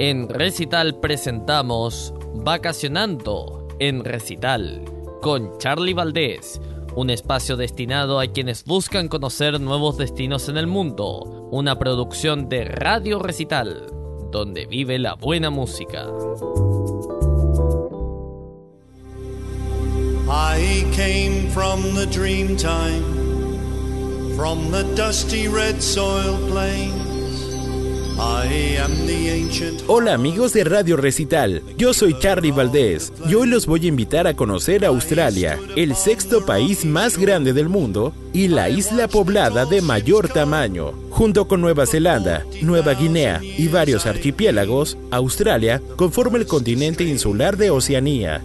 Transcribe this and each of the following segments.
En Recital presentamos Vacacionando en Recital con Charlie Valdés, un espacio destinado a quienes buscan conocer nuevos destinos en el mundo, una producción de Radio Recital, donde vive la buena música. I came from the from the dusty red soil. Hola amigos de Radio Recital, yo soy Charlie Valdés y hoy los voy a invitar a conocer Australia, el sexto país más grande del mundo y la isla poblada de mayor tamaño. Junto con Nueva Zelanda, Nueva Guinea y varios archipiélagos, Australia conforma el continente insular de Oceanía.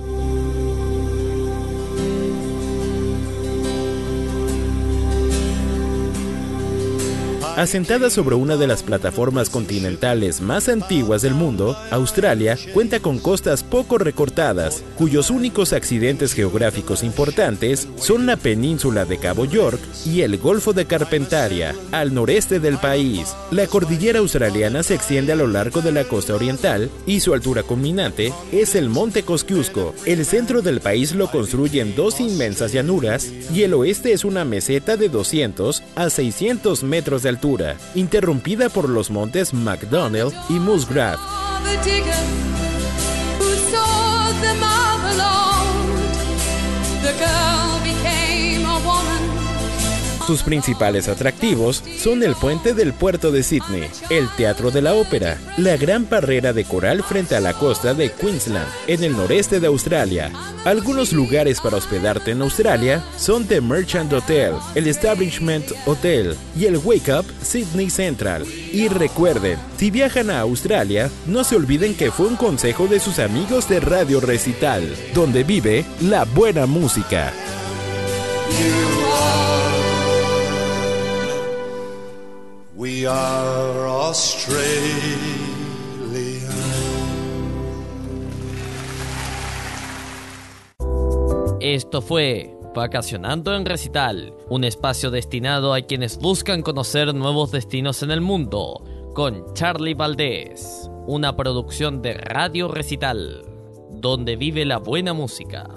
Asentada sobre una de las plataformas continentales más antiguas del mundo, Australia cuenta con costas poco recortadas, cuyos únicos accidentes geográficos importantes son la península de Cabo York y el Golfo de Carpentaria, al noreste del país. La cordillera australiana se extiende a lo largo de la costa oriental y su altura culminante es el Monte Kosciuszko. El centro del país lo construyen dos inmensas llanuras y el oeste es una meseta de 200 a 600 metros de altura interrumpida por los montes McDonnell y Musgrave. Sus principales atractivos son el puente del puerto de Sydney, el Teatro de la Ópera, la gran barrera de coral frente a la costa de Queensland, en el noreste de Australia. Algunos lugares para hospedarte en Australia son The Merchant Hotel, el Establishment Hotel y el Wake Up Sydney Central. Y recuerden, si viajan a Australia, no se olviden que fue un consejo de sus amigos de Radio Recital, donde vive la buena música. Esto fue Vacacionando en Recital, un espacio destinado a quienes buscan conocer nuevos destinos en el mundo, con Charlie Valdés, una producción de Radio Recital, donde vive la buena música.